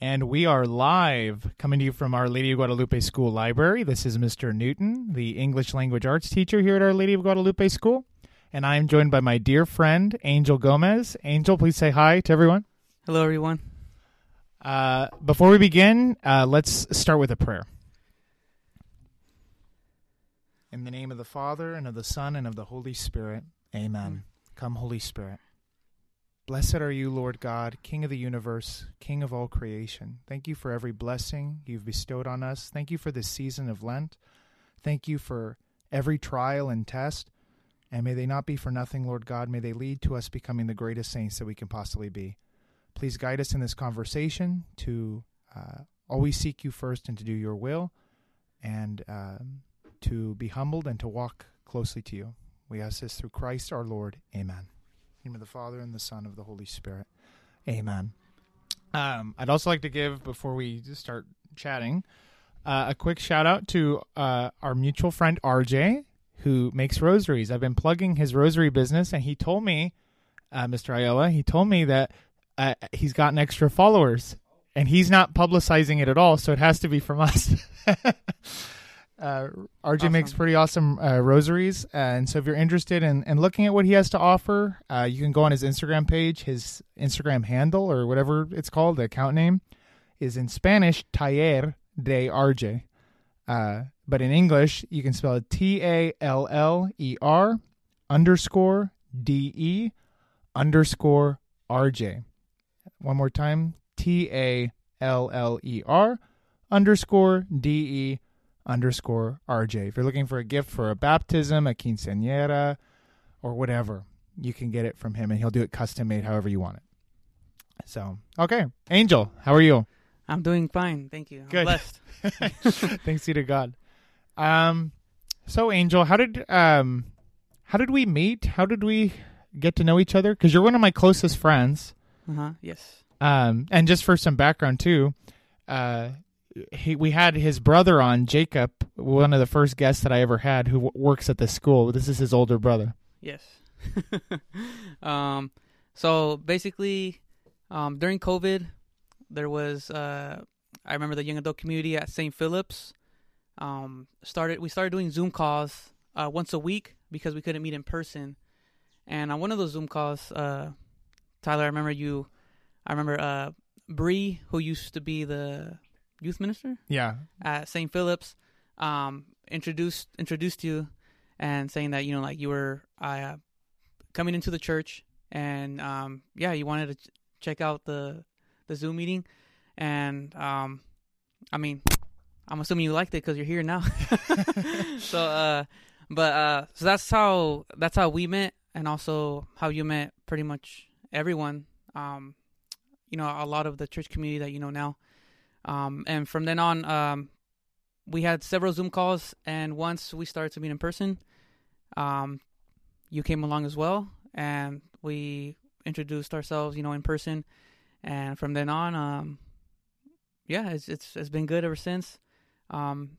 And we are live coming to you from Our Lady of Guadalupe School Library. This is Mr. Newton, the English Language Arts teacher here at Our Lady of Guadalupe School. And I am joined by my dear friend, Angel Gomez. Angel, please say hi to everyone. Hello, everyone. Uh, before we begin, uh, let's start with a prayer. In the name of the Father, and of the Son, and of the Holy Spirit. Amen. Come, Holy Spirit. Blessed are you, Lord God, King of the universe, King of all creation. Thank you for every blessing you've bestowed on us. Thank you for this season of Lent. Thank you for every trial and test. And may they not be for nothing, Lord God. May they lead to us becoming the greatest saints that we can possibly be. Please guide us in this conversation to uh, always seek you first and to do your will, and um, to be humbled and to walk closely to you. We ask this through Christ our Lord. Amen name of the Father and the Son of the Holy Spirit. Amen. Um, I'd also like to give before we start chatting uh, a quick shout out to uh, our mutual friend RJ who makes rosaries. I've been plugging his rosary business, and he told me, uh, Mr. Ayala, he told me that uh, he's gotten extra followers, and he's not publicizing it at all, so it has to be from us. Uh, RJ awesome. makes pretty awesome uh, rosaries, uh, and so if you're interested in, in looking at what he has to offer, uh, you can go on his Instagram page. His Instagram handle or whatever it's called, the account name, is in Spanish Taller de RJ, uh, but in English you can spell it T A L L E R underscore D E underscore RJ. One more time, T A L L E R underscore D E underscore RJ. If you're looking for a gift for a baptism, a quinceañera, or whatever, you can get it from him and he'll do it custom made however you want it. So, okay. Angel, how are you? I'm doing fine. Thank you. I'm Good. blessed. Thanks be to God. Um, so Angel, how did um, how did we meet? How did we get to know each other? Because you're one of my closest friends. Uh huh. Yes. Um, and just for some background too, uh, he we had his brother on Jacob, one of the first guests that I ever had, who works at the school. This is his older brother. Yes. um. So basically, um, during COVID, there was uh, I remember the young adult community at St. Philip's. Um, started we started doing Zoom calls uh, once a week because we couldn't meet in person. And on one of those Zoom calls, uh, Tyler, I remember you. I remember uh, Bree, who used to be the youth minister. Yeah. At St. Philip's, um, introduced introduced you, and saying that you know like you were uh, coming into the church, and um, yeah, you wanted to ch- check out the the Zoom meeting, and um, I mean, I'm assuming you liked it because you're here now. so, uh, but uh, so that's how that's how we met, and also how you met pretty much everyone. Um, you know, a lot of the church community that you know now. Um, and from then on, um, we had several Zoom calls, and once we started to meet in person, um, you came along as well, and we introduced ourselves, you know, in person. And from then on, um, yeah, it's it's it's been good ever since. Um,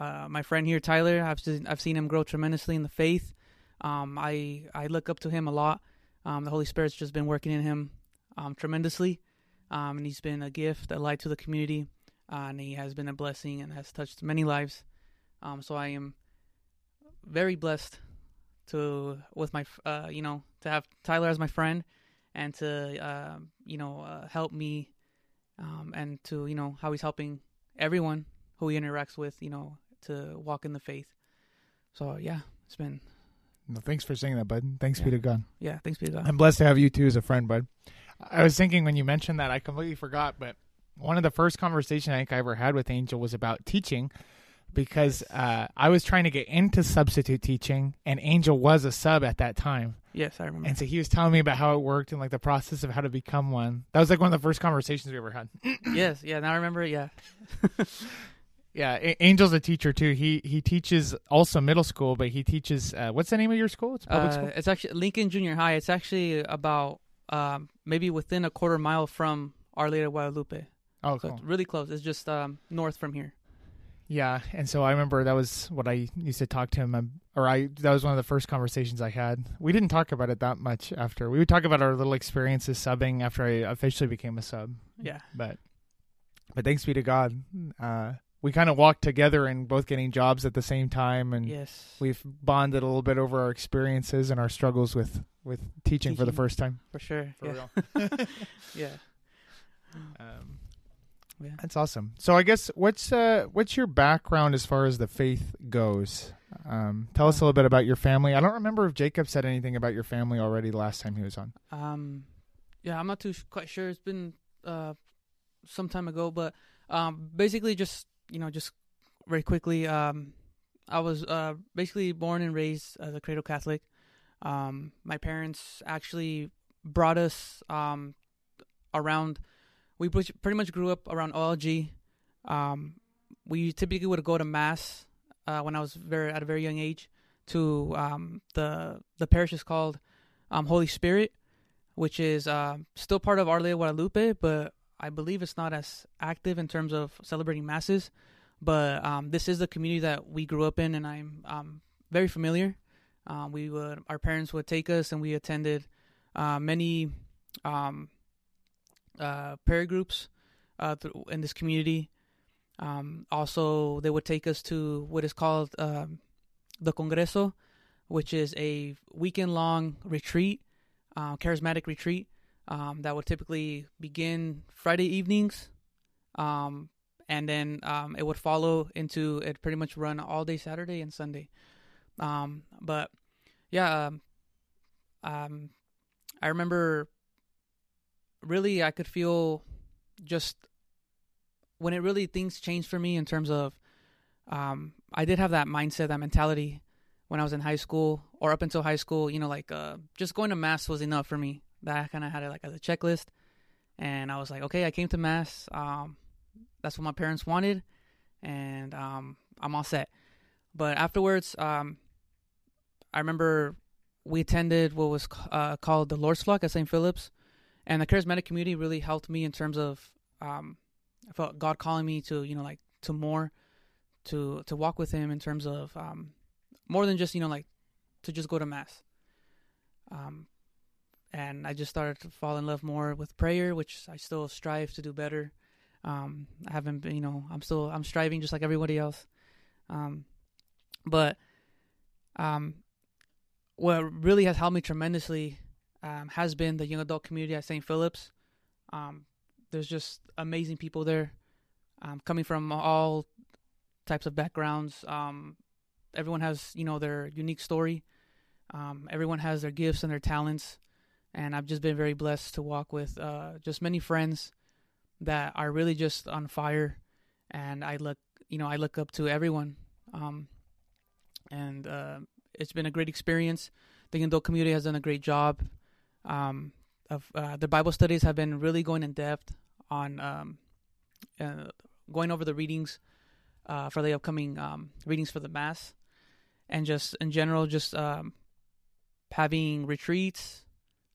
uh, my friend here, Tyler, I've seen, I've seen him grow tremendously in the faith. Um, I I look up to him a lot. Um, the Holy Spirit's just been working in him um, tremendously, um, and he's been a gift, a light to the community, uh, and he has been a blessing and has touched many lives. Um, so I am very blessed to with my uh, you know to have Tyler as my friend and to uh, you know uh, help me um, and to you know how he's helping everyone who he interacts with you know to walk in the faith. So yeah, it's been. Well, thanks for saying that, bud. Thanks Yeah. be to God. Yeah, thanks be to God. I'm blessed to have you too as a friend, bud. I was thinking when you mentioned that, I completely forgot, but one of the first conversations I think I ever had with Angel was about teaching because uh, I was trying to get into substitute teaching, and Angel was a sub at that time. yes, I remember. And so he was telling me about how it worked and like the process of how to become one. That was like one of the first conversations we ever had. yes, yeah, now I remember it. Yeah, Yeah, A- Angel's a teacher too. He he teaches also middle school, but he teaches uh, what's the name of your school? It's public uh, school. it's actually Lincoln Junior High. It's actually about um, maybe within a quarter mile from Our Lady of Guadalupe. Oh, So cool. it's really close. It's just um, north from here. Yeah, and so I remember that was what I used to talk to him, or I that was one of the first conversations I had. We didn't talk about it that much after. We would talk about our little experiences subbing after I officially became a sub. Yeah. But but thanks be to God, uh, we kind of walked together and both getting jobs at the same time, and Yes. we've bonded a little bit over our experiences and our struggles with with teaching, for the first time. for sure. For yeah. real. yeah. Um, Yeah. That's awesome. So I guess what's uh what's your background as far as the faith goes? Um, tell us a little bit about your family. I don't remember if Jacob said anything about your family already the last time he was on. Um, yeah, I'm not too sh- quite sure. It's been uh some time ago, but um, basically just you know just very quickly. Um, I was uh basically born and raised as a cradle Catholic. Um, my parents actually brought us um around. We pretty much grew up around OLG. Um, we typically would go to mass uh, when I was very at a very young age. To um, the the parish is called um, Holy Spirit, which is um, still part of Our Lady of Guadalupe, but I believe it's not as active in terms of celebrating masses. But um, this is the community that we grew up in, and I'm um, very familiar. Um, we would our parents would take us, and we attended uh, many um, uh, prayer groups uh, th- in this community. Um, also, they would take us to what is called um, the Congreso, which is a weekend long retreat, uh, charismatic retreat um, that would typically begin Friday evenings. Um, and then um, it would follow into it pretty much run all day Saturday and Sunday. Um, but yeah, um, um, I remember really I could feel just when it really things changed for me in terms of I did have that mindset, that mentality when I was in high school or up until high school. You know, like uh, just going to mass was enough for me. That I kind of had it like as a checklist, and I was like, okay, I came to mass. Um, that's what my parents wanted, and um, I'm all set. But afterwards, um, I remember we attended what was uh, called the Lord's Flock at St. Philip's, and the charismatic community really helped me in terms of um, I felt God calling me to you know like to more, to to walk with Him in terms of um, more than just you know like to just go to mass. Um, and I just started to fall in love more with prayer, which I still strive to do better. Um, I haven't been, you know, I'm still I'm striving just like everybody else. Um, but um, what really has helped me tremendously um, has been the young adult community at St. Philip's. Um, there's just amazing people there, um, coming from all types of backgrounds. Um, everyone has, you know, their unique story. Um, everyone has their gifts and their talents, and I've just been very blessed to walk with uh, just many friends that are really just on fire. And I look, you know, I look up to everyone. Um, and uh, it's been a great experience. The adult community has done a great job. Um, of uh, the Bible studies have been really going in depth on um, uh, going over the readings uh, for the upcoming um, readings for the mass, and just in general, just um, having retreats,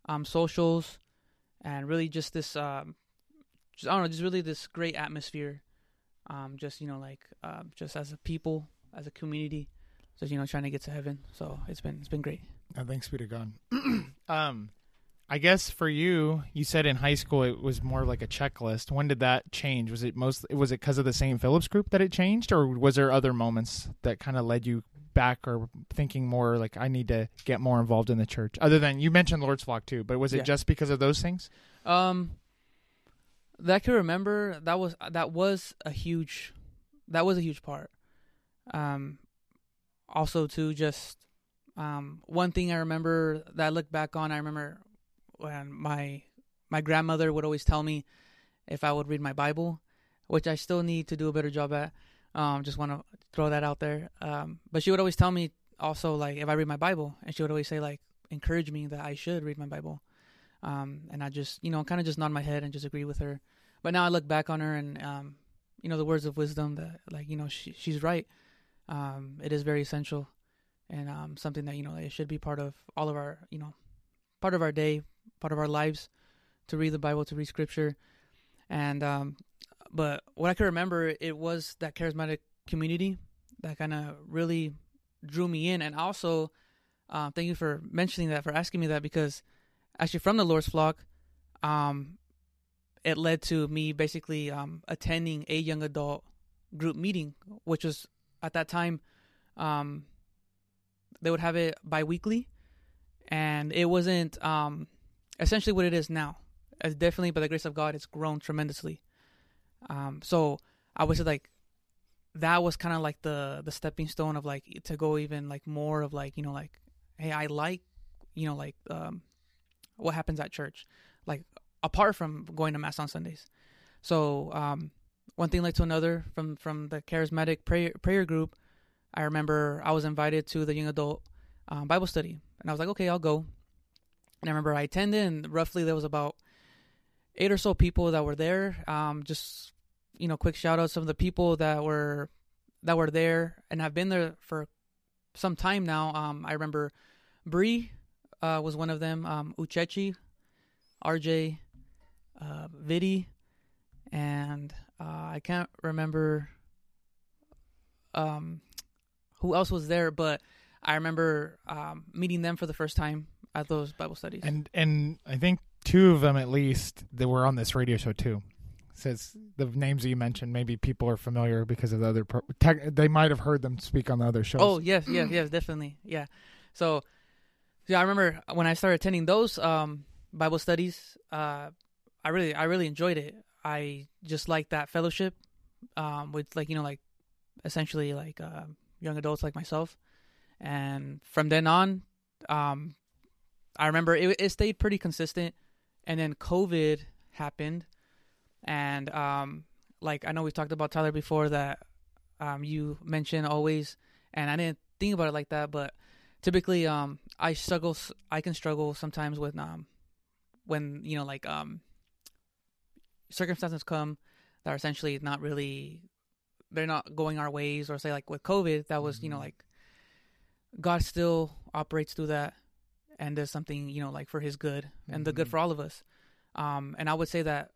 um, socials, and really just this, um, just, I don't know, just really this great atmosphere. Um, just you know, like uh, just as a people, as a community, just you know, trying to get to heaven. So it's been it's been great. Oh, thanks be to God. um, I guess for you, you said in high school it was more like a checklist. When did that change? Was it most? Was it because of the St. Philip's group that it changed, or was there other moments that kind of led you back or thinking more like I need to get more involved in the church? Other than you mentioned Lord's Flock too, but was it Yeah. just because of those things? Um, that I can remember that was that was a huge, that was a huge part. Um, also too, just um, one thing I remember that I look back on, I remember when my my grandmother would always tell me if I would read my Bible, which I still need to do a better job at. Um, just want to throw that out there. Um, but she would always tell me also like if I read my Bible, and she would always say like encourage me that I should read my Bible. Um, and I just, you know, kind of just nod my head and just agree with her. But now I look back on her and, um, you know, the words of wisdom that, like, you know, she, she's right. Um, it is very essential and um, something that, you know, it should be part of all of our, you know, part of our day, part of our lives to read the Bible, to read scripture. And, um, but what I can remember, it was that charismatic community that kind of really drew me in. And also, uh, thank you for mentioning that, for asking me that, because actually from the Lord's flock, um, it led to me basically um, attending a young adult group meeting, which was at that time um, they would have it biweekly, and it wasn't um, essentially what it is now. It's definitely by the grace of God, it's grown tremendously. Um, so I would say like that was kind of like the the stepping stone of like to go even like more of like you know like hey I like you know like um, what happens at church like apart from going to mass on Sundays. So um, one thing led to another from from the charismatic prayer prayer group. I remember I was invited to the young adult um, Bible study, and I was like, okay, I'll go. And I remember I attended, and roughly there was about eight or so people that were there. Um, just you know, quick shout out some of the people that were that were there and have been there for some time now. Um, I remember Bree uh, was one of them. Um, Uchechi, RJ, uh, Vidi, and uh, I can't remember um, who else was there, but I remember um, meeting them for the first time at those Bible studies. And and I think two of them at least that were on this radio show too. Says the names that you mentioned, maybe people are familiar because of the other. Pro- tech, they might have heard them speak on the other shows. Oh yes, yes, yes, definitely, yeah. So, yeah, I remember when I started attending those um, Bible studies. Uh, I really, I really enjoyed it. I just like that fellowship um, with, like you know, like essentially like uh, young adults like myself. And from then on, um, I remember it, it stayed pretty consistent. And then COVID happened, and um, like I know we talked about Tyler before that um, you mentioned always, and I didn't think about it like that, but typically um, I struggle. I can struggle sometimes with um, when you know like um, circumstances come that are essentially not really they're not going our ways, or say like with COVID, that was you know Mhm. like God still operates through that and does something you know like for His good and the good Mhm. for all of us. Um, and I would say that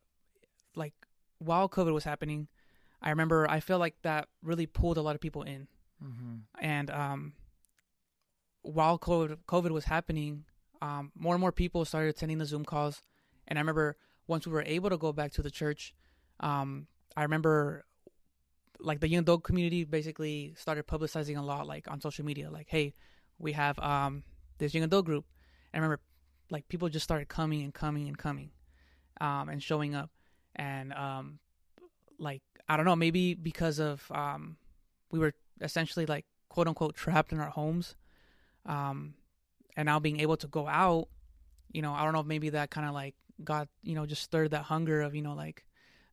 like while COVID was happening, I remember I felt like that really pulled a lot of people in. Mhm. And um, while COVID, COVID was happening, um, more and more people started attending the Zoom calls. And I remember once we were able to go back to the church, um, I remember like the young adult community basically started publicizing a lot, like on social media, like, hey, we have um, this young adult group. I remember like people just started coming and coming and coming um, and showing up. And um, like, I don't know, maybe because of um, we were essentially like quote unquote trapped in our homes um and now being able to go out you know i don't know if maybe that kind of like got you know just stirred that hunger of you know like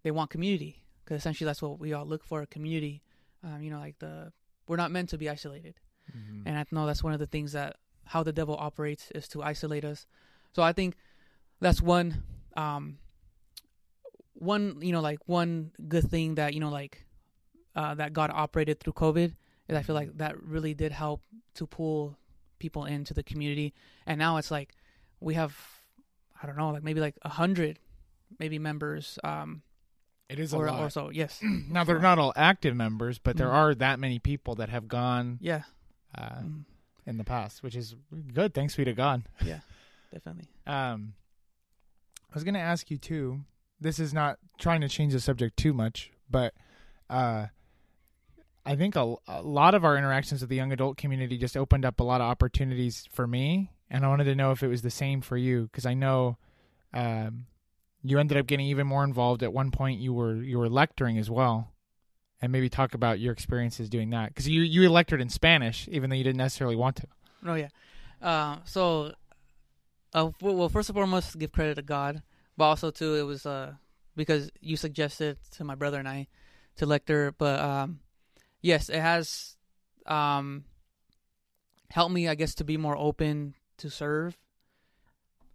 they want community because essentially that's what we all look for a community um you know like the we're not meant to be isolated Mhm. and i know that's one of the things that how the devil operates is to isolate us. So i think that's one um one you know like one good thing that you know like uh that god operated through covid is i feel like that really did help to pull people into the community. And now it's like we have i don't know like maybe like a hundred maybe members um It is a lot. or so yes. Now they're not all active members, but there Mhm. are that many people that have gone yeah. uh, Mm, in the past, which is good. Thanks be to God. Yeah, definitely Um, I was going to ask you too. This is not trying to change the subject too much, but uh, I think a, a lot of our interactions with the young adult community just opened up a lot of opportunities for me, and I wanted to know if it was the same for you because I know um, you ended up getting even more involved. At one point, you were you were lecturing as well, and maybe talk about your experiences doing that because you you lectured in Spanish even though you didn't necessarily want to. No, yeah. Uh, so, uh, well, first and foremost, give credit to God, but also too, it was uh because you suggested to my brother and I to lecture. But um, yes, it has um helped me, I guess, to be more open to serve.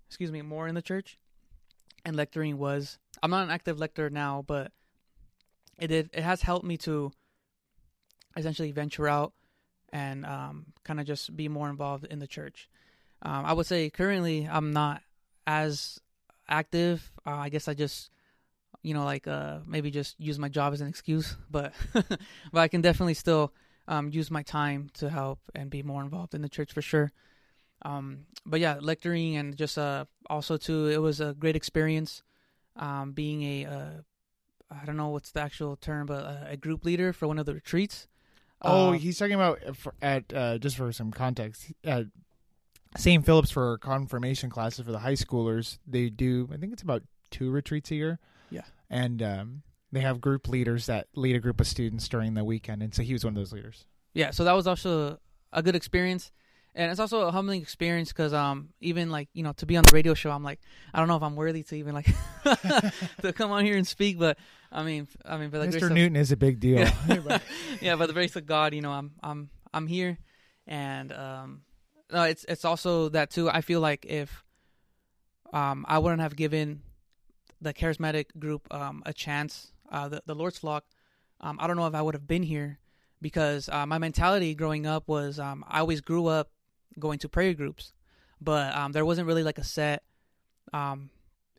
Excuse me, more in the church, and lecturing was. I'm not an active lecturer now, but it did. It has helped me to essentially venture out and um, kind of just be more involved in the church. Um, I would say currently I'm not as active. Uh, I guess I just, you know, like uh, maybe just use my job as an excuse, but but I can definitely still um, use my time to help and be more involved in the church for sure. Um, but yeah, lecturing and just uh, also too, it was a great experience. um, being a uh, I don't know what's the actual term, but uh, a group leader for one of the retreats. Oh, Um, he's talking about uh, at uh, just for some context. At St. Philip's for confirmation classes for the high schoolers, they do. I think it's about two retreats a year. Yeah. and um, they have group leaders that lead a group of students during the weekend, and so he was one of those leaders. yeah so that was also a good experience and it's also a humbling experience because um even like you know to be on the radio show i'm like i don't know if i'm worthy to even like to come on here and speak but i mean i mean but like Mr. Newton is a big deal. yeah. yeah by the grace of god you know i'm i'm i'm here and um no it's it's also that too i feel like if um i wouldn't have given the charismatic group um a chance uh the, the lord's flock um i don't know if i would have been here because uh, my mentality growing up was um i always grew up going to prayer groups but um there wasn't really like a set um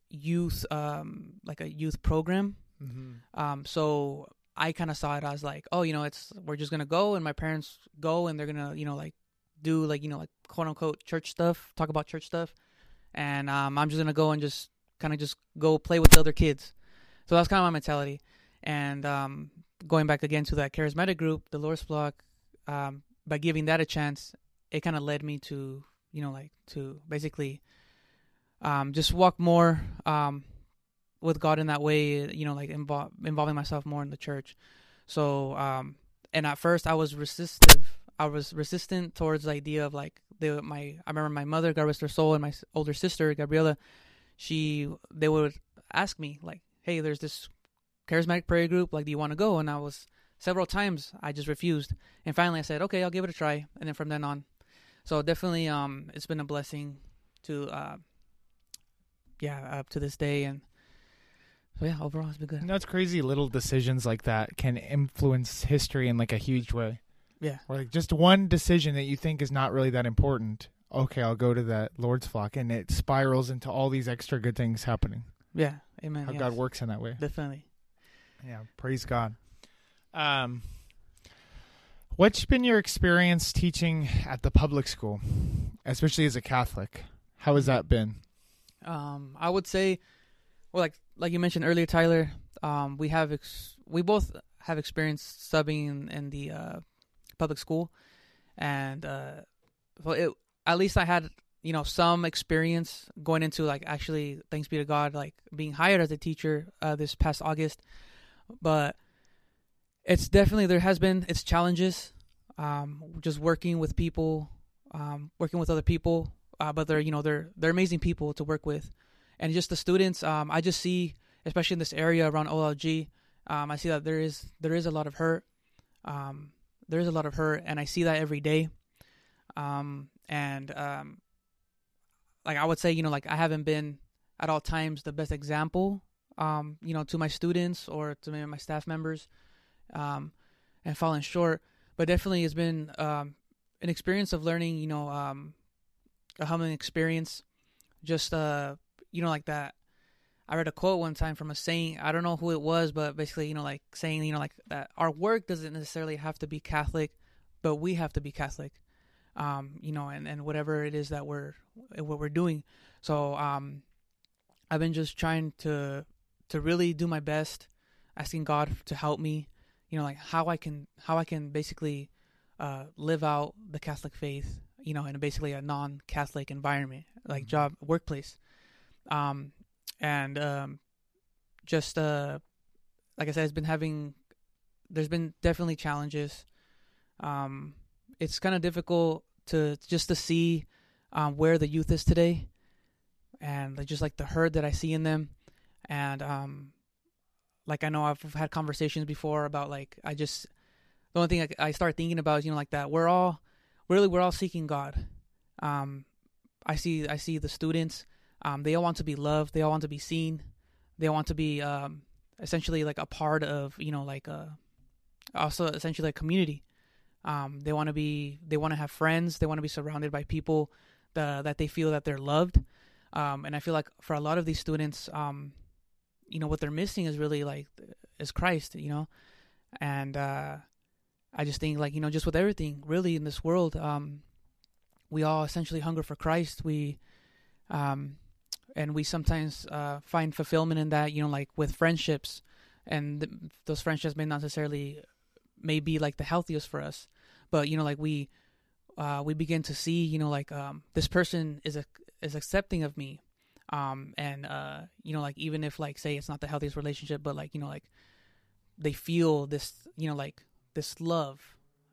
youth um like a youth program Mhm. um, so I kind of saw it as like, oh, you know, it's we're just gonna go, and my parents go, and they're gonna, you know, like do like you know like quote unquote church stuff, talk about church stuff, and um, I'm just gonna go and just kind of just go play with the other kids. So that's kind of my mentality. And um, going back again to that charismatic group, the Lord's Flock, um, by giving that a chance, it kind of led me to you know like to basically um, just walk more um, with God in that way, you know, like involving myself more in the church. So, um, and at first I was resistive. I was resistant towards the idea of like my. I remember my mother, God rest her soul, and my older sister, Gabriela. She they would ask me like, "Hey, there's this charismatic prayer group. Like, do you want to go?" And I was several times I just refused, and finally I said, "Okay, I'll give it a try." And then from then on, so definitely, um, it's been a blessing to, uh, yeah, up to this day, and so yeah, overall it's been good. that's crazy. Little decisions like that can influence history in like a huge way. Yeah, Or like just one decision that you think is not really that important. Okay, I'll go to that Lord's flock, and it spirals into all these extra good things happening. yeah, amen. How yes. God works in that way. definitely. Yeah, praise God. Um, what's been your experience teaching at the public school, especially as a Catholic? How has that been? Um, I would say, well, like like you mentioned earlier, Tyler. Um, we have ex- we both have experienced subbing in, in the uh, public school, and uh, well, it at least I had you know some experience going into like actually, thanks be to God, like being hired as a teacher uh, this past August. But it's definitely there has been its challenges. Um, just working with people, um, working with other people, uh, but they're you know they're they're amazing people to work with, and just the students. Um, I just see, especially in this area around OLG, um, I see that there is there is a lot of hurt. Um, there is a lot of hurt, and I see that every day. Um, and um, like I would say, you know, like I haven't been at all times the best example, um, you know, to my students or to my staff members, um, and falling short. But definitely, it's been um, an experience of learning, you know, um, a humbling experience. Just uh, you know, like that. I read a quote one time from a saint. I don't know who it was, but basically, you know, like saying, you know, like that our work doesn't necessarily have to be Catholic, but we have to be Catholic. Um, you know, and, and whatever it is that we're what we're doing. So um, I've been just trying to to really do my best, asking God to help me. You know, like how I can how I can basically uh, live out the Catholic faith. You know, in basically a non-Catholic environment, like job workplace. Um, and um, just uh, like I said, it's been having. There's been definitely challenges. Um, it's kind of difficult to just to see um, where the youth is today, and like, just like the hurt that I see in them, and um, like I know I've had conversations before about like I just the only thing I, I start thinking about is you know like that we're all really we're all seeking God. Um, I see I see the students. Um, they all want to be loved. They all want to be seen. They all want to be um, essentially like a part of you know like a also essentially a community. Um, they want to be they want to have friends. They want to be surrounded by people the, that they feel that they're loved. Um, and I feel like for a lot of these students, um, you know what they're missing is really like is Christ. You know, and uh, I just think like you know just with everything really in this world, um, we all essentially hunger for Christ. We um, and we sometimes uh, find fulfillment in that. You know, like with friendships, and th- those friendships may not necessarily may be like the healthiest for us, but you know, like we uh, we begin to see, you know, like um, this person is a, is accepting of me, um, and uh, you know, like even if like say it's not the healthiest relationship, but like you know, like they feel this, you know, like this love,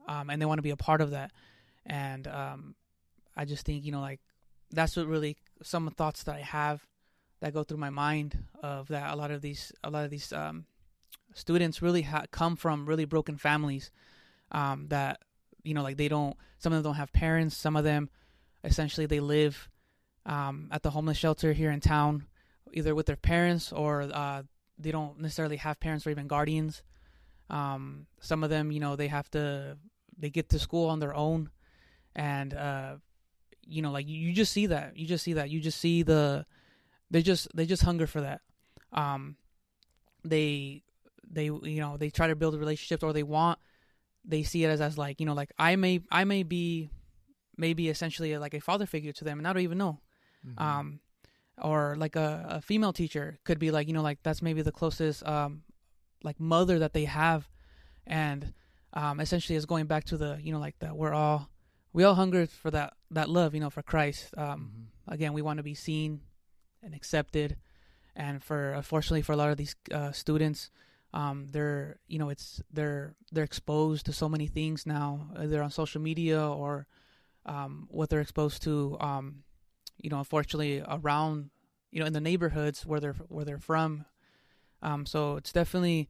um, and they want to be a part of that, and um, I just think you know, like that's what really some thoughts that I have that go through my mind of that a lot of these a lot of these um, students really ha- come from really broken families um, that you know like they don't some of them don't have parents some of them essentially they live um, at the homeless shelter here in town either with their parents or uh, they don't necessarily have parents or even guardians. Um, some of them you know they have to they get to school on their own. And uh, you know like you just see that you just see that you just see the they just they just hunger for that. Um they they you know they try to build relationships or they want they see it as as like you know like I may I may be maybe essentially like a father figure to them and I don't even know Mhm. um or like a, a female teacher could be like you know like that's maybe the closest um like mother that they have and um essentially is going back to the you know like that we're all we all hunger for that that love you know for Christ um Mhm. again we want to be seen and accepted and for unfortunately for a lot of these uh, students um, they're you know it's they're they're exposed to so many things now either on social media or um, what they're exposed to um, you know unfortunately around you know in the neighborhoods where they're where they're from. Um, so it's definitely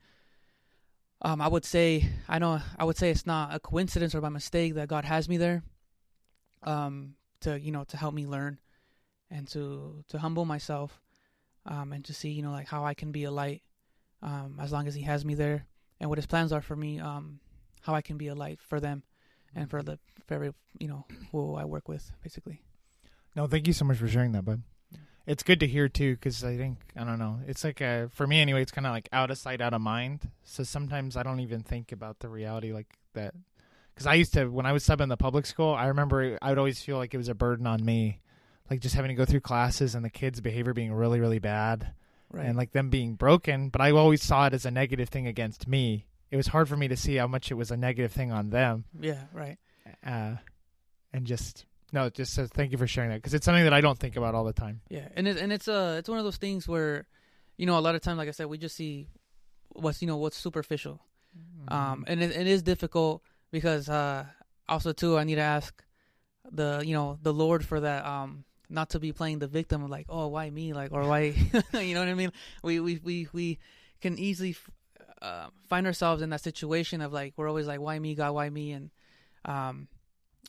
um, I would say I know I would say it's not a coincidence or by mistake that God has me there um, to you know to help me learn and to to humble myself um, and to see you know like how I can be a light um, as long as he has me there and what his plans are for me um, how I can be a light for them and for the for every you know who I work with basically No, thank you so much for sharing that, bud. It's good to hear too, because I think I don't know. It's like a for me anyway. It's kind of like out of sight, out of mind. So sometimes I don't even think about the reality like that. Because I used to when I was subbing the public school, I remember I would always feel like it was a burden on me, like just having to go through classes and the kids' behavior being really, really bad, right and like them being broken. But I always saw it as a negative thing against me. It was hard for me to see how much it was a negative thing on them yeah right uh, and just no, it just says thank you for sharing that because it's something that I don't think about all the time. yeah and it, and it's uh it's one of those things where you know a lot of times like I said we just see what's you know what's superficial. Mm-hmm. um and it, it is difficult because uh also too i need to ask the you know the lord for that um not to be playing the victim of like oh why me? Like or why you know what i mean? We we we, we can easily uh, find ourselves in that situation of like we're always like why me god? Why me? And um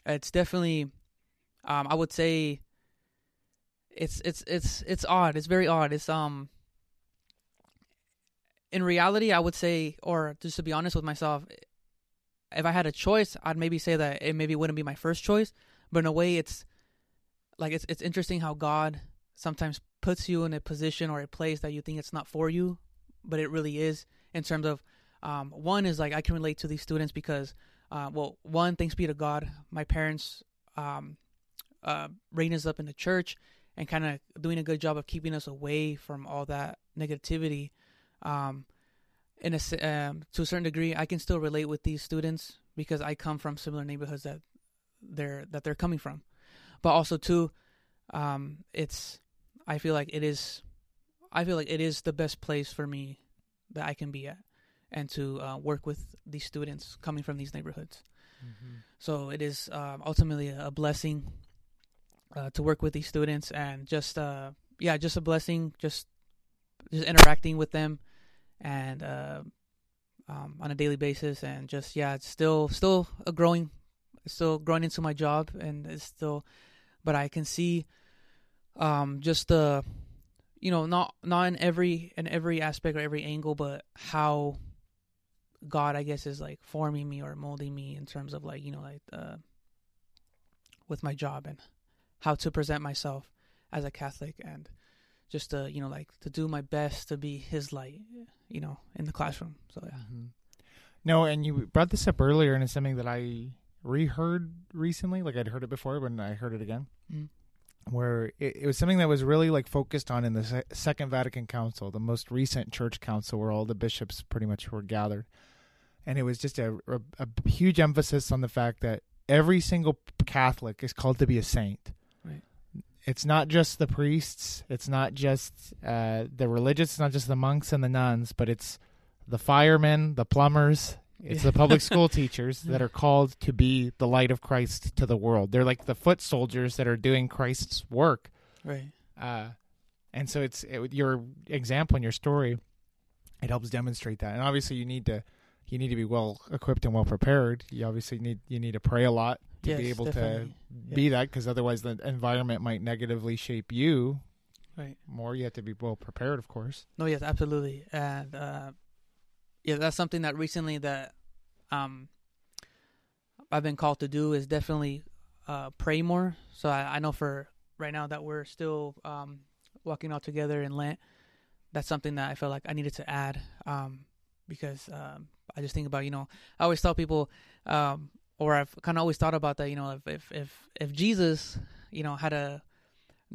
it's definitely um i would say it's it's it's it's odd it's very odd it's um in reality, I would say, or just to be honest with myself, if I had a choice, I'd maybe say that it maybe wouldn't be my first choice. But in a way, it's like it's it's interesting how God sometimes puts you in a position or a place that you think it's not for you, but it really is. In terms of um, one is like I can relate to these students because, uh, well, one thanks be to God, my parents um, uh, raising us up in the church and kind of doing a good job of keeping us away from all that negativity um, in a um, to a certain degree, I can still relate with these students because I come from similar neighborhoods that they're that they're coming from. But also too, um, it's I feel like it is, I feel like it is the best place for me that I can be at, and to uh, work with these students coming from these neighborhoods. So it is um, ultimately a blessing uh, to work with these students, and just uh, yeah, just a blessing. Just just interacting with them, and uh, um, on a daily basis, and just yeah, it's still still a growing, still growing into my job, and it's still, but I can see, um, just the, you know, not not in every in every aspect or every angle, but how God, I guess, is like forming me or molding me in terms of like you know like uh, with my job and how to present myself as a Catholic and just to you know like to do my best to be His light, you know, in the classroom. So yeah, Mhm. No, and you brought this up earlier, and it's something that I reheard recently. Like I'd heard it before, but I heard it again. Mm. where it, it was something that was really like focused on in the Se- Second Vatican Council, the most recent church council where all the bishops pretty much were gathered. And it was just a, a, a huge emphasis on the fact that every single Catholic is called to be a saint. It's not just the priests, it's not just uh, the religious, it's not just the monks and the nuns, but it's the firemen, the plumbers, it's the public school teachers that are called to be the light of Christ to the world. They're like the foot soldiers that are doing Christ's work. Right. Uh, and so it's it, your example and your story. It helps demonstrate that. And obviously, you need to you need to be well equipped and well prepared. You obviously need you need to pray a lot to be able definitely. to be that because otherwise the environment might negatively shape you Right. more. You have to be well prepared, of course. No, yes, absolutely, and uh, yeah, that's something that recently that um I've been called to do is definitely uh, pray more. So I, I know for right now that we're still um, walking out together in Lent. That's something that I felt like I needed to add um, because um, I just think about you know I always tell people um, or I've kind of always thought about that you know if if if, if Jesus you know had to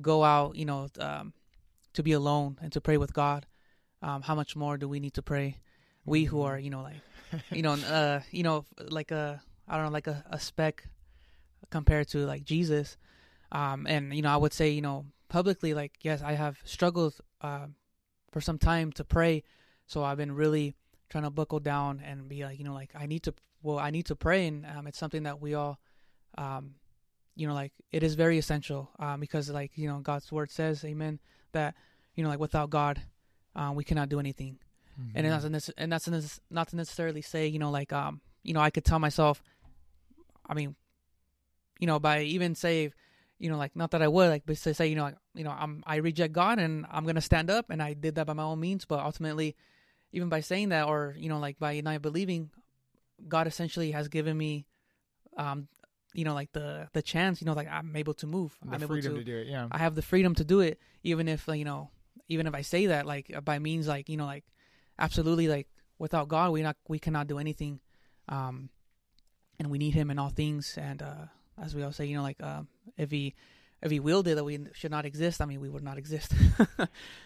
go out you know um, to be alone and to pray with God, um, how much more do we need to pray? We who are, you know, like, you know, uh, you know, like a, I don't know, like a, a speck compared to like Jesus. Um, and you know, I would say, you know, publicly, like, yes, I have struggled uh, for some time to pray. So I've been really trying to buckle down and be like, you know, like I need to, well, I need to pray, and um, it's something that we all, um, you know, like it is very essential um, because, like, you know, God's word says, Amen, that you know, like without God, uh, we cannot do anything. And Mm-hmm. that's and that's nec- not to necessarily say, you know, like um, you know, I could tell myself, I mean, you know, by even say, you know, like not that I would like, but to say, you know, like, you know, I'm I reject God and I'm gonna stand up, and I did that by my own means, but ultimately, even by saying that, or you know, like by not believing, God essentially has given me, um, you know, like the the chance, you know, like I'm able to move, the I'm able freedom to to do it. Yeah. I have the freedom to do it, even if like, you know, even if I say that like by means like you know like absolutely like without God we not we cannot do anything, um, and we need Him in all things. And uh, as we all say, you know, like um, if He if He willed it that we should not exist, I mean we would not exist.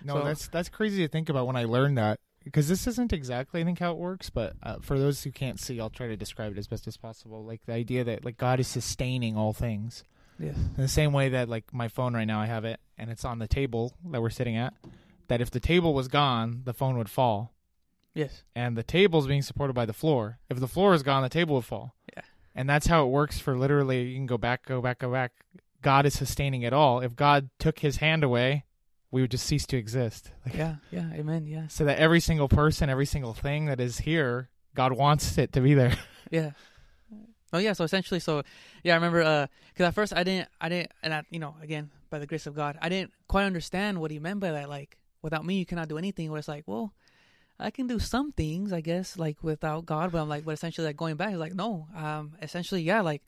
No, So- that's that's crazy to think about when I learned that because this isn't exactly I think how it works, but uh, for those who can't see, I'll try to describe it as best as possible. Like the idea that like God is sustaining all things yes. in the same way that like my phone right now I have it and it's on the table that we're sitting at. That if the table was gone, the phone would fall, Yes. and the table's being supported by the floor. If the floor is gone, the table would fall. Yeah. And that's how it works for literally. You can go back, go back, go back. God is sustaining it all. If God took His hand away, we would just cease to exist. Like, Yeah. Yeah. Amen. Yeah. so that every single person, every single thing that is here, God wants it to be there. Yeah. Oh yeah. So essentially, so yeah, I remember uh, because at first I didn't, I didn't, and I, you know, again by the grace of God, I didn't quite understand what he meant by that. Like, without me, you cannot do anything. Where it's like, well, I can do some things, I guess, like without God. But I'm like, but essentially, like going back, it's like, no, um, essentially, yeah, like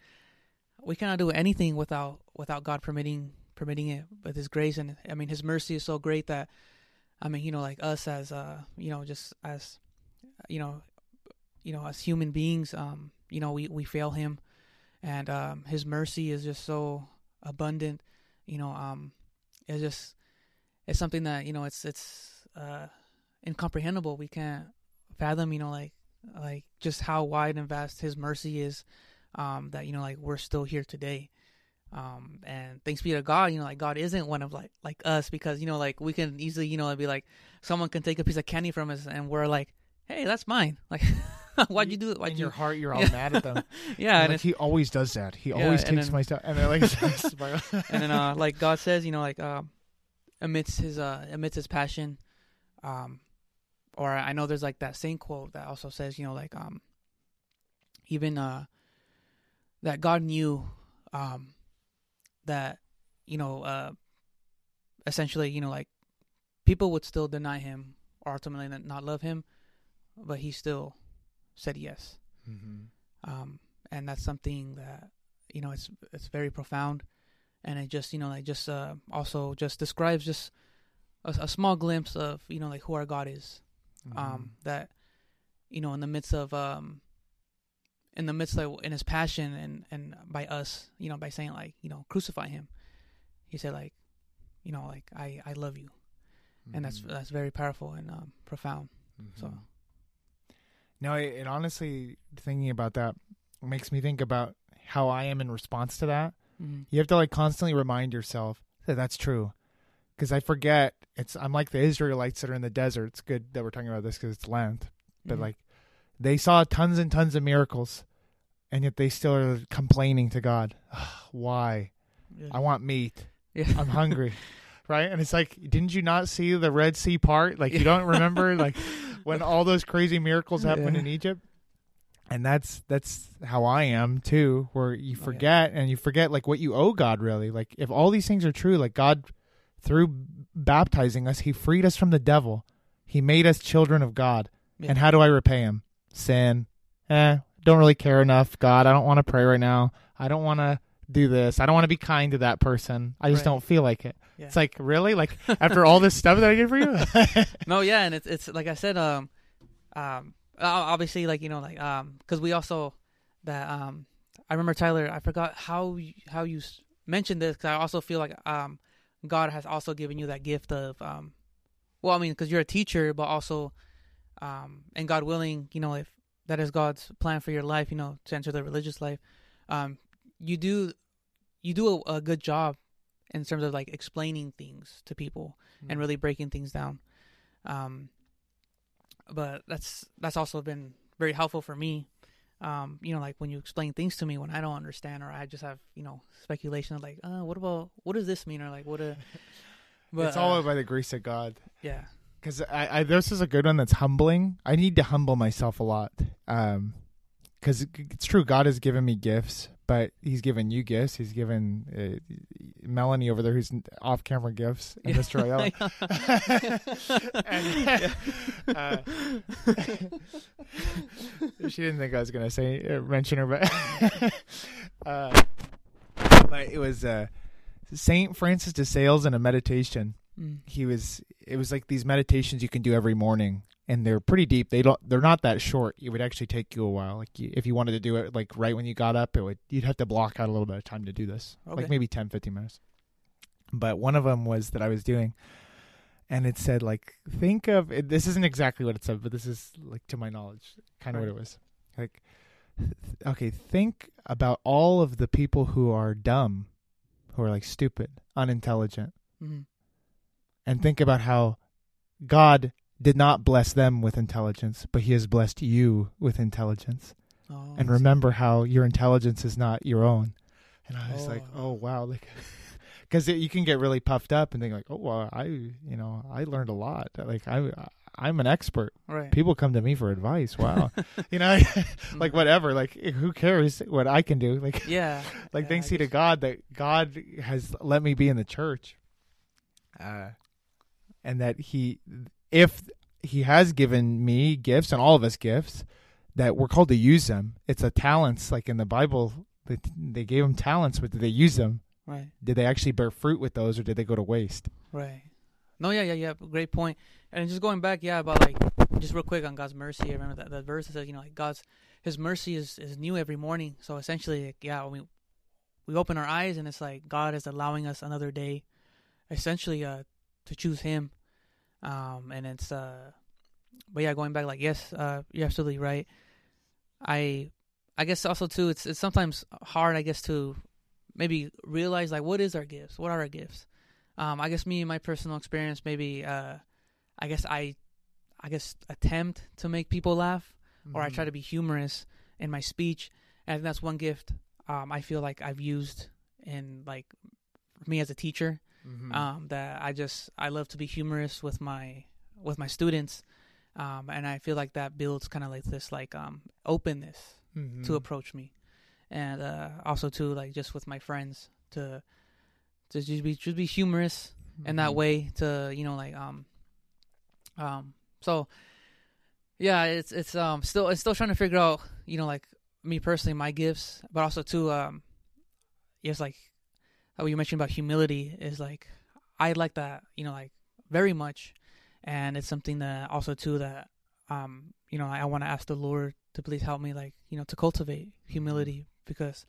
we cannot do anything without without God permitting permitting it with His grace, and I mean, His mercy is so great that, I mean, you know, like us as uh, you know, just as, you know, you know, as human beings, um, you know, we, we fail him and um his mercy is just so abundant, you know, um it's just it's something that, you know, it's it's uh incomprehensible. We can't fathom, you know, like like just how wide and vast his mercy is, um, that, you know, like we're still here today. Um and thanks be to God, you know, like God isn't one of like like us because, you know, like we can easily, you know, be like someone can take a piece of candy from us and we're like, Hey, that's mine. Like why'd you do it? Why'd in you your heart, you're all Yeah. mad at them. yeah, You're and like, he always does that. He Yeah, always takes then- my stuff, and they're like, and then uh, like God says, you know, like um, amidst his uh, amidst his passion, um, or I know there's like that same quote that also says, you know, like um, even uh, that God knew, um, that you know, uh, essentially, you know, like people would still deny him or ultimately not- love him, but he still said yes mm-hmm. um, and that's something that you know it's it's very profound, and it just you know like just uh, also just describes just a, a small glimpse of you know like who our God is. Mm-hmm. Um, that you know in the midst of um, in the midst of in His passion and and by us you know by saying like you know crucify Him, he said like, you know, like I I love you, and that's Mhm. that's very powerful and um, profound. So Mhm. No, it, it honestly thinking about that makes me think about how I am in response to that. mm, You have to like constantly remind yourself that that's true, because I forget. It's I'm like the Israelites that are in the desert. It's good that we're talking about this because it's Lent, but mhm. like they saw tons and tons of miracles, and yet they still are complaining to God. Why? Yeah. I want meat. yeah. I'm hungry. right? And it's like, didn't you not see the Red Sea part? Like, you don't remember like when all those crazy miracles happened Yeah. in Egypt? And that's that's how I am too, where you Oh, yeah. forget and you forget like what you owe God really. Like if all these things are true, like God through baptizing us, he freed us from the devil. He made us children of God. Yeah. And how do I repay him? Sin. Eh, don't really care enough. God, I don't want to pray right now. I don't want to do this. I don't want to be kind to that person. I just Right. don't feel like it. Yeah. It's like, really? Like after all this stuff that I did for you? no, yeah, and it's it's like I said, um, um, obviously, like you know, like um, because we also that um, I remember Tyler. I forgot how you, how you mentioned this because I also feel like um, God has also given you that gift of um, well, I mean, because you're a teacher, but also um, and God willing, you know, if that is God's plan for your life, you know, to enter the religious life, um, you do you do a, a good job in terms of like explaining things to people and really breaking things down. Um, but that's that's also been very helpful for me. Um, you know, like when you explain things to me when I don't understand or I just have you know speculation of like, uh, what about what does this mean or like what a. But, it's all uh, by the grace of God. yeah, Because I, I, this is a good one that's humbling. I need to humble myself a lot. Um, because it's true, God has given me gifts, but He's given you gifts. He's given uh, Melanie over there, who's off camera gifts, and Mr. Ayala. and, uh, she didn't think I was gonna say uh, mention her, but uh, but it was uh, Saint Francis de Sales in a meditation. Mm. He was it was like these meditations you can do every morning, and they're pretty deep. They don't they're not that short. It would actually take you a while. Like you, if you wanted to do it like right when you got up, it would you'd have to block out a little bit of time to do this, Okay. like maybe 10, 15 minutes. But one of them was that I was doing and it said like think of it, this isn't exactly what it said but this is like to my knowledge kind of Right. what it was like th- okay think about all of the people who are dumb who are like stupid unintelligent Mhm. And think about how god did not bless them with intelligence but he has blessed you with intelligence. Oh, and remember how your intelligence is not your own. And i was like Oh. oh wow like because you can get really puffed up and think like oh well i you know i learned a lot. Like i i'm an expert. Right. people come to me for advice. Wow. You know like Mhm. whatever like who cares what i can do? Like Yeah. like Yeah, thanks be to god that god has let me be in the church. Uh and that he if he has given me gifts and all of us gifts that we're called to use them it's a talents like in the bible they, they gave them talents but did they use them Right. did they actually bear fruit with those or did they go to waste Right. No, yeah, yeah, yeah. Great point. And just going back, yeah, about like just real quick on God's mercy. I remember that, that verse that says, you know, like God's His mercy is is new every morning. So essentially, like, yeah, we we open our eyes and it's like God is allowing us another day, essentially, uh, to choose Him. Um, and it's uh, but yeah, going back, like yes, uh, you're absolutely right. I I guess also too, it's it's sometimes hard, I guess, to maybe realize like what is our gifts, what are our gifts um, I guess me, and my personal experience, maybe, uh, I guess I, I guess attempt to make people laugh, or I try to be humorous in my speech, and I think that's one gift um, I feel like I've used in like me as a teacher. Mhm. Um, that I just I love to be humorous with my with my students, um, and I feel like that builds kind of like this like um, openness Mhm. to approach me, and uh, also too like just with my friends to to just be just be humorous in that Mhm. way to you know like um um so yeah it's it's um still it's still trying to figure out you know like me personally my gifts but also too um yes like how you mentioned about humility is like I like that you know like very much and it's something that also too that um you know I, I want to ask the Lord to please help me like you know to cultivate humility because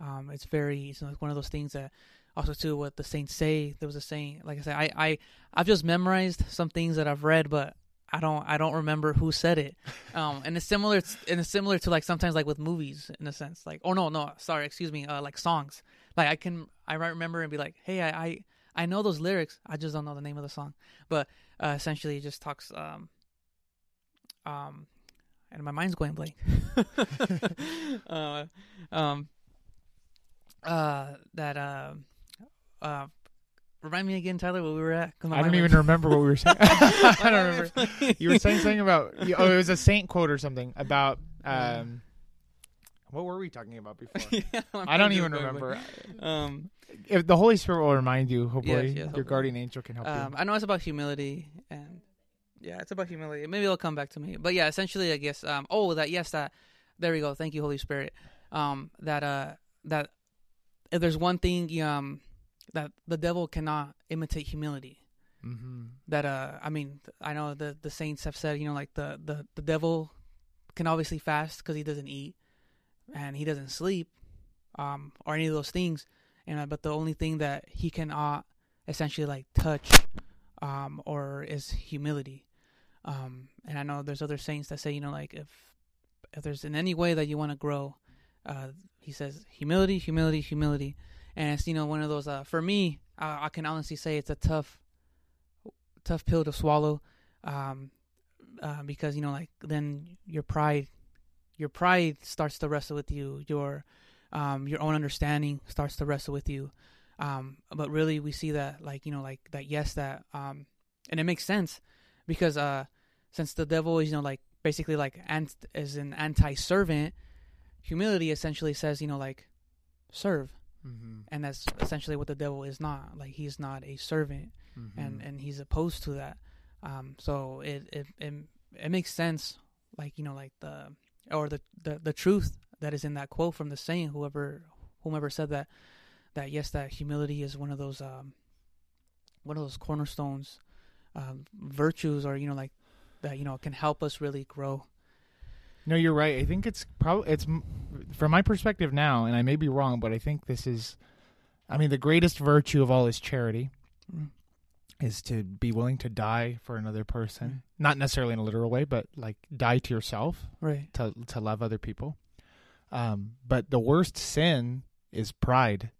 um it's very it's like one of those things that also too what the saints say. There was a saying, like I said, I I I've just memorized some things that I've read, but I don't I don't remember who said it. Um, and it's similar and it's similar to like sometimes like with movies in a sense. Like oh no no sorry excuse me uh, like songs. Like I can I remember and be like hey I, I I know those lyrics I just don't know the name of the song. But uh, essentially it just talks um um and my mind's going blank. uh, um uh that uh uh Remind me again, Tyler, where we were at. I don't even went- remember what we were saying. I don't remember. You were saying something about oh, it was a saint quote or something about um. What were we talking about before? Yeah, I don't even remember. Um, If the Holy Spirit will remind you, hopefully yes, your hopefully. guardian angel can help um, you. I know it's about humility, and yeah, it's about humility. Maybe it'll come back to me. But yeah, essentially, I guess. Um, oh, that yes, that there we go. Thank you, Holy Spirit. Um, that uh, that if there's one thing, um, that the devil cannot imitate humility. Mm-hmm. that uh i mean i know the the saints have said you know like the the, the devil can obviously fast because he doesn't eat and he doesn't sleep um or any of those things and uh, but the only thing that he cannot essentially like touch um or is humility. Um and i know there's other saints that say you know like if if there's in any way that you want to grow uh he says humility humility humility. And it's you know one of those uh for me I, I can honestly say it's a tough tough pill to swallow um uh, because you know like then your pride your pride starts to wrestle with you your um your own understanding starts to wrestle with you um but really we see that like you know like that yes that um and it makes sense because uh since the devil is you know like basically like ant is an anti-servant humility essentially says you know like serve Mm-hmm. and that's essentially what the devil is not like he's not a servant Mm-hmm. and and he's opposed to that. Um, so it, it it it makes sense, like you know, like the or the the the truth that is in that quote from the saint, whoever whomever said that, that yes, that humility is one of those um one of those cornerstones, um, virtues, or you know, like that you know can help us really grow. No, you're right. I think it's probably it's from my perspective now, and I may be wrong, but I think this is, I mean, the greatest virtue of all is charity, Mm. Is to be willing to die for another person, not necessarily in a literal way, but like die to yourself Right. to to love other people. Um, but the worst sin is pride.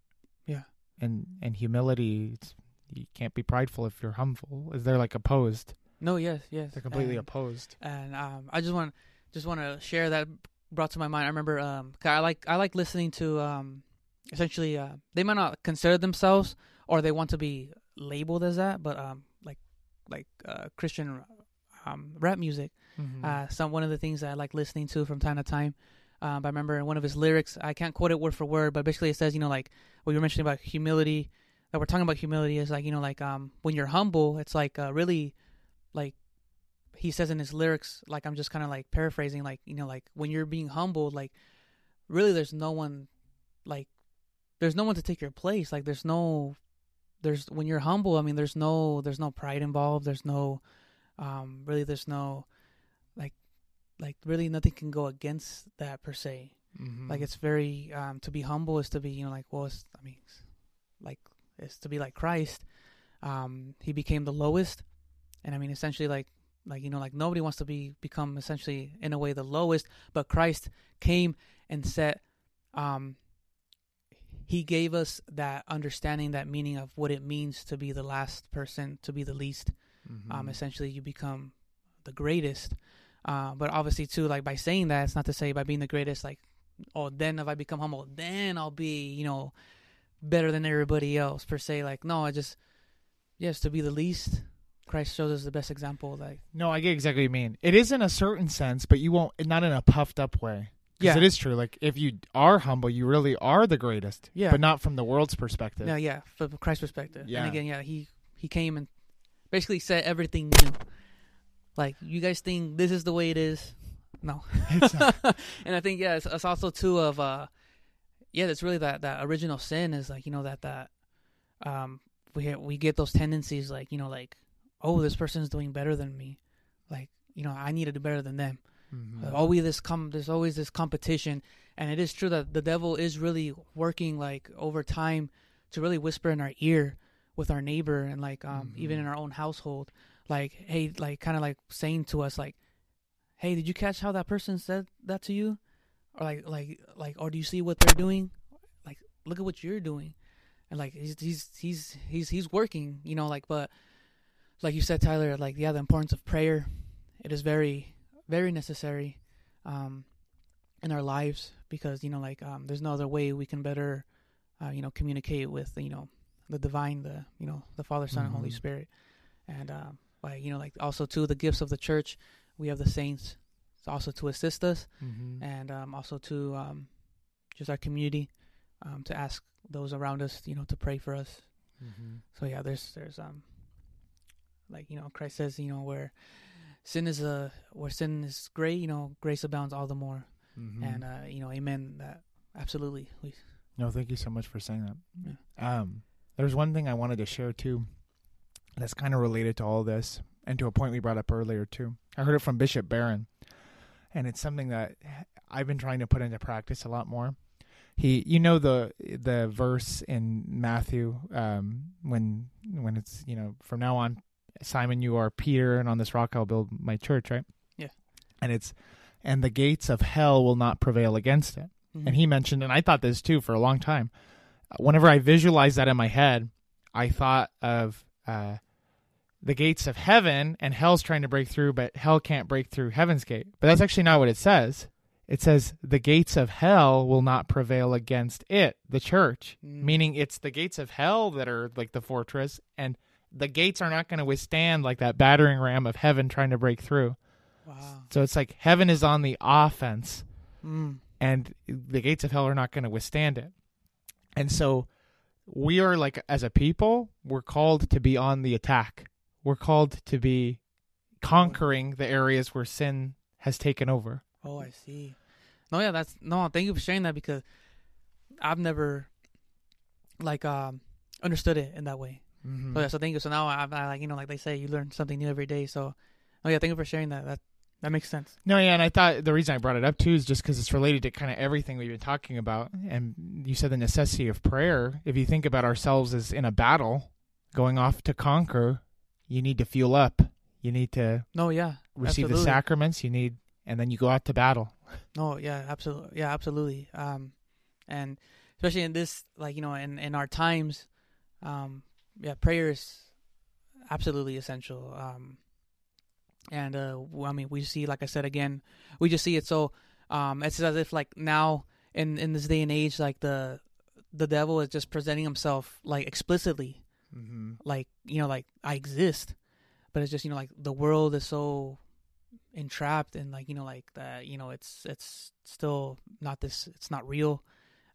Yeah. and and humility. It's, you can't be prideful if you're humble. Is they're like opposed? No. Yes. Yes. They're completely And- opposed. and um, I just want just want to share that brought to my mind. I remember um, I like I like listening to um, essentially uh, they might not consider themselves or they want to be labeled as that, but um, like like uh, Christian um, rap music. Mhm. Uh, some one of the things that I like listening to from time to time. Um, I remember in one of his lyrics, I can't quote it word for word, but basically it says, you know, like what you were mentioning about humility. That we're talking about humility is like, you know, like um, when you're humble, it's like uh, really, like he says in his lyrics, like I'm just kind of like paraphrasing, like you know, like when you're being humbled, like really, there's no one, like there's no one to take your place. Like there's no, there's when you're humble. I mean, there's no, there's no pride involved. There's no, um, really, there's no, like, like really nothing can go against that per se. Mhm. Like it's very um to be humble is to be you know like well it's, I mean it's like it's to be like Christ. Um, he became the lowest, and I mean essentially like like you know like nobody wants to be become essentially in a way the lowest, but Christ came and set um he gave us that understanding that meaning of what it means to be the last person to be the least um Mhm. essentially you become the greatest uh but obviously too like by saying that it's not to say by being the greatest like oh then if i become humble then i'll be you know better than everybody else per se like no i just yes to be the least christ shows us the best example like No, I get exactly what you mean. It is in a certain sense, but you won't not in a puffed up way. Because Yeah. it is true. Like if you are humble, you really are the greatest. Yeah. But not from the world's perspective. no yeah from christ's perspective Yeah. and again yeah he he came and basically said everything new like you guys think this is the way it is no It's not. and I think yeah, it's, it's also too of uh, yeah, that's really that that original sin is like you know that that um we we get those tendencies like you know like oh this person's doing better than me, like you know I need to do better than them. Mhm. Always this com there's always this competition, and it is true that the devil is really working like over time to really whisper in our ear with our neighbor and like um even Mhm. in our own household. Like hey like kind of like saying to us like hey did you catch how that person said that to you? Or like like like or do you see what they're doing? Like look at what you're doing. And like he's he's he's he's he's working you know like but like you said tyler like yeah the importance of prayer. It is very very necessary um in our lives because you know like um there's no other way we can better uh, you know communicate with you know the divine the you know the father son and holy Mhm. spirit and um like you know like also to the gifts of the church we have the saints also to assist us Mm-hmm. and um, also to um, just our community um, to ask those around us, you know, to pray for us. Mm-hmm. So yeah, there's there's um like you know Christ says, you know, where sin is a where sin is great, you know, grace abounds all the more. Mm-hmm. And uh, you know, amen. That absolutely. We, No, thank you so much for saying that. Yeah. Um, there's one thing I wanted to share too, that's kind of related to all this, and to a point we brought up earlier too. I heard it from Bishop Barron, and it's something that I've been trying to put into practice a lot more. He, you know the the verse in Matthew um, when when it's you know from now on, Simon, you are Peter, and on this rock I'll build my church, right? Yeah. And it's and the gates of hell will not prevail against it Mhm. and he mentioned and i thought this too for a long time whenever i visualized that in my head i thought of uh, the gates of heaven and hell's trying to break through but hell can't break through heaven's gate but that's actually not what it says it says the gates of hell will not prevail against it the church Mm. meaning it's the gates of hell that are like the fortress and the gates are not going to withstand like that battering ram of heaven trying to break through wow. so it's like heaven is on the offense Mm. and the gates of hell are not going to withstand it. And so we are like as a people, we're called to be on the attack. We're called to be conquering the areas where sin has taken over. Oh, I see. No, yeah, that's no. Thank you for sharing that because I've never like um understood it in that way. Mm-hmm. So yeah, so thank you. So now I, I like you know like they say you learn something new every day. So oh yeah, thank you for sharing that. That that makes sense. No, yeah, and I thought the reason I brought it up too is just because it's related to kind of everything we've been talking about. And you said the necessity of prayer. If you think about ourselves as in a battle, going off to conquer, you need to fuel up. You need to No, yeah, receive the sacraments. You need, and then you go out to battle. No, yeah, absolutely, yeah, absolutely. Um, and especially in this, like you know, in in our times, um, yeah, prayer is absolutely essential. Um, and uh, I mean, we see, like I said again, we just see it so. Um, it's as if like now in in this day and age, like the the devil is just presenting himself like explicitly, Mm-hmm. like you know, like I exist, but it's just you know, like the world is so entrapped and like you know like that you know it's it's still not this it's not real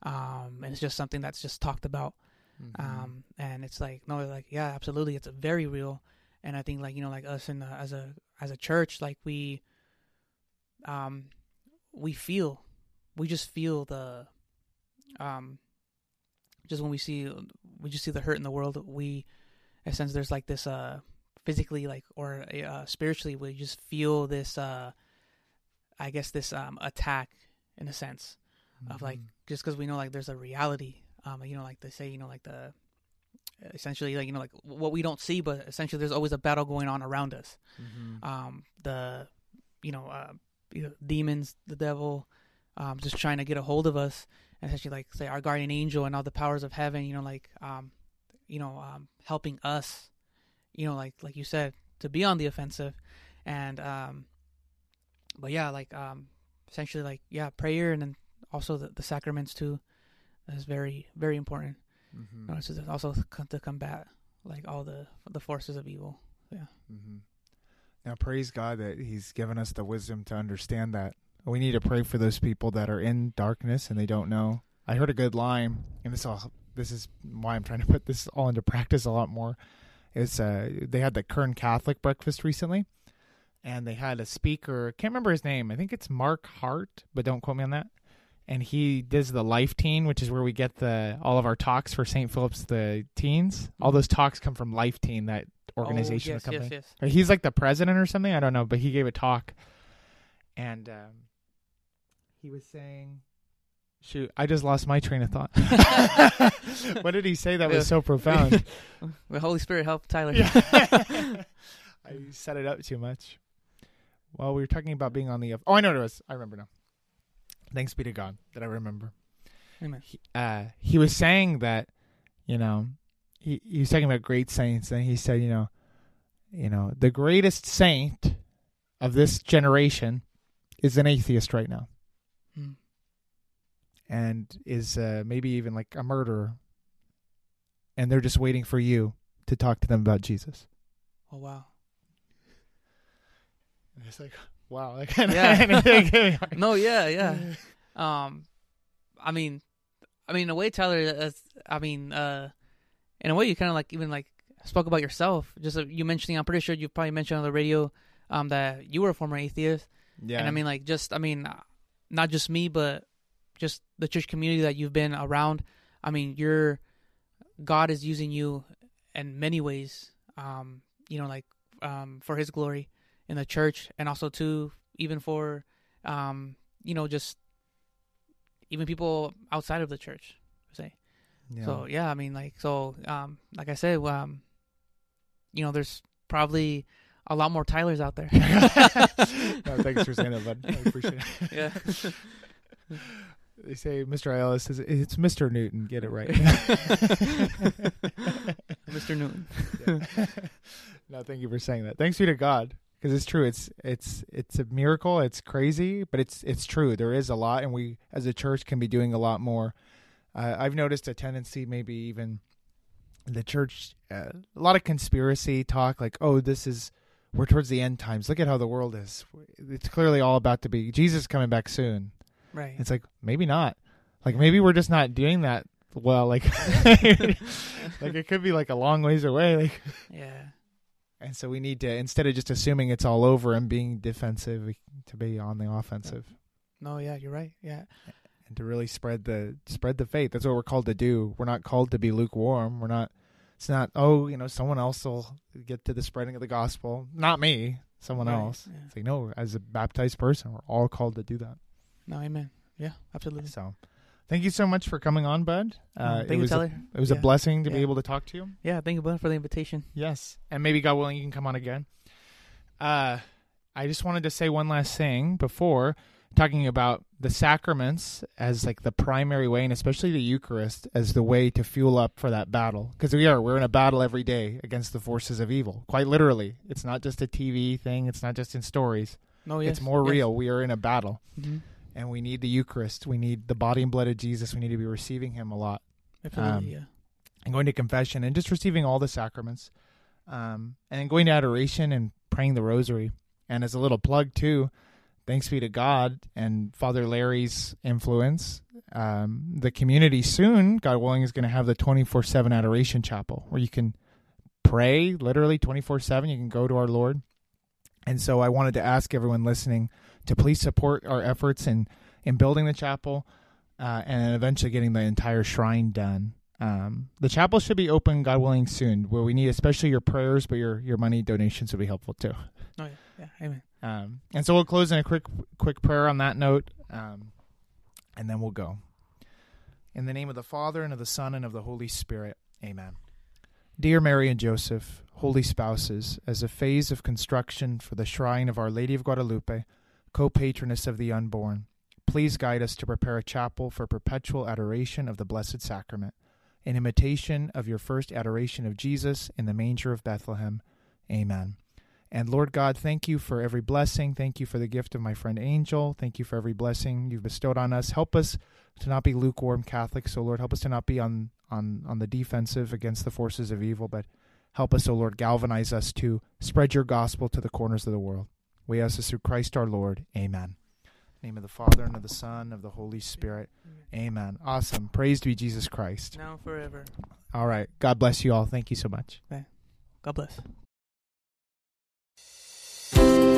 um and it's just something that's just talked about Mm-hmm. um and it's like no like yeah absolutely it's very real and i think like you know like us in the, as a as a church like we um we feel we just feel the um just when we see we just see the hurt in the world we in a sense there's like this uh physically like or uh spiritually we just feel this uh i guess this um attack in a sense of like just because we know like there's a reality um you know like they say you know like the essentially like you know like what we don't see but essentially there's always a battle going on around us. Mm-hmm. um the you know uh you know, demons the devil um just trying to get a hold of us. Essentially like say our guardian angel and all the powers of heaven you know like um you know um helping us you know like like you said to be on the offensive. And um but yeah like um essentially like yeah prayer and then also the, the sacraments too is very very important Mm-hmm. to also to combat like all the the forces of evil Mm-hmm. Now, praise God that He's given us the wisdom to understand that. We need to pray for those people that are in darkness and they don't know. I heard a good line, and this all this is why I'm trying to put this all into practice a lot more. Is uh, they had the Kern Catholic breakfast recently, and they had a speaker. Can't remember his name. I think it's Mark Hart, but don't quote me on that. And he does the Life Teen, which is where we get the all of our talks for St. Philip's the teens. All those talks come from Life Teen, that organization, oh, yes, company. yes Or he's like the president or something. I don't know, but he gave a talk, and um, he was saying, Shoot, I just lost my train of thought. what did he say that was so profound? the Holy Spirit help Tyler. Yeah. I set it up too much. Well, we were talking about being on the. Oh, I know what it was. I remember now. Thanks be to God that I remember. Amen. He, uh, he was saying that, you know, he, he was talking about great saints, and he said, you know, you know, the greatest saint of this generation is an atheist right now, Mm. and is uh, maybe even like a murderer, and they're just waiting for you to talk to them about Jesus. Oh wow. And it's like, wow, that kind Yeah. of No, yeah, yeah. Um, I mean, I mean, in a way, Tyler. That's, I mean, uh, in a way, you kind of like even like spoke about yourself. Just uh, you mentioning, I'm pretty sure you probably mentioned on the radio, um, that you were a former atheist. yeah. And I mean, like, just I mean, not just me, but just the church community that you've been around. I mean, you're God is using you in many ways. Um, you know, like um, for His glory in the church, and also too, even for um, you know, just even people outside of the church. Say yeah. so. Yeah, I mean, like so. Um, like I said, um, you know, there's probably a lot more Tylers out there. no, thanks for saying that, bud. I appreciate it. yeah. They say Mr. Ellis says it's Mr. Newton. Get it right. Mr. Newton. Yeah. no, thank you for saying that. Thanks be to God because it's true. It's it's it's a miracle. It's crazy, but it's it's true. There is a lot, and we as a church can be doing a lot more. Uh, I've noticed a tendency, maybe even the church, uh, a lot of conspiracy talk, like, oh, this is we're towards the end times. Look at how the world is. It's clearly all about to be Jesus coming back soon. Right. It's like maybe not. Like maybe we're just not doing that well. Like like it could be like a long ways away. Like yeah. And so we need to instead of just assuming it's all over and being defensive, to be on the offensive No, yeah, you're right. Yeah. and to really spread the spread the faith. That's what we're called to do. We're not called to be lukewarm. We're not. It's not. Oh, you know, someone else will get to the spreading of the gospel. Not me. Someone Right, else. yeah. It's like no. As a baptized person, we're all called to do that. No, amen. Yeah, absolutely. So, thank you so much for coming on, Bud. Uh, Mm, it thank you, was a- Tyler. It was Yeah. a blessing to be able to talk to you. Yeah, thank you, bud, for the invitation. Yes. And maybe God willing, you can come on again. Uh, I just wanted to say one last thing before talking about the sacraments as like the primary way, and especially the Eucharist as the way to fuel up for that battle. Because we are, we're in a battle every day against the forces of evil. Quite literally. It's not just a TV thing, it's not just in stories. No, yes. it's more yes. real. We are in a battle. Mhm. And we need the Eucharist. We need the body and blood of Jesus. We need to be receiving him a lot. Um, yeah. and going to confession and just receiving all the sacraments um, and then going to adoration and praying the rosary and as a little plug too thanks be to god and father larry's influence um, the community soon god willing is going to have the 24-7 adoration chapel where you can pray literally 24-7 you can go to our lord and so i wanted to ask everyone listening to please support our efforts in in building the chapel uh, and eventually getting the entire shrine done um, the chapel should be open, God willing, soon. Where we need, especially your prayers, but your your money donations would be helpful too. Oh, yeah. Yeah, amen. Um, and so we'll close in a quick quick prayer on that note, um, and then we'll go. In the name of the Father and of the Son and of the Holy Spirit, Amen. Dear Mary and Joseph, holy spouses, as a phase of construction for the shrine of Our Lady of Guadalupe, co-patroness of the unborn, please guide us to prepare a chapel for perpetual adoration of the Blessed Sacrament in imitation of your first adoration of Jesus in the manger of Bethlehem. Amen. And Lord God, thank you for every blessing. Thank you for the gift of my friend Angel. Thank you for every blessing you've bestowed on us. Help us to not be lukewarm Catholics, so Lord, help us to not be on on on the defensive against the forces of evil, but help us, O Lord, galvanize us to spread your gospel to the corners of the world. We ask this through Christ our Lord. Amen. In the name of the Father and of the Son and of the Holy Spirit. Amen. Awesome. Praise be Jesus Christ. Now forever. All right. God bless you all. Thank you so much. God bless.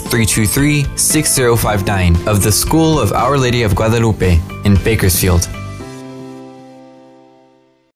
323 6059 of the School of Our Lady of Guadalupe in Bakersfield.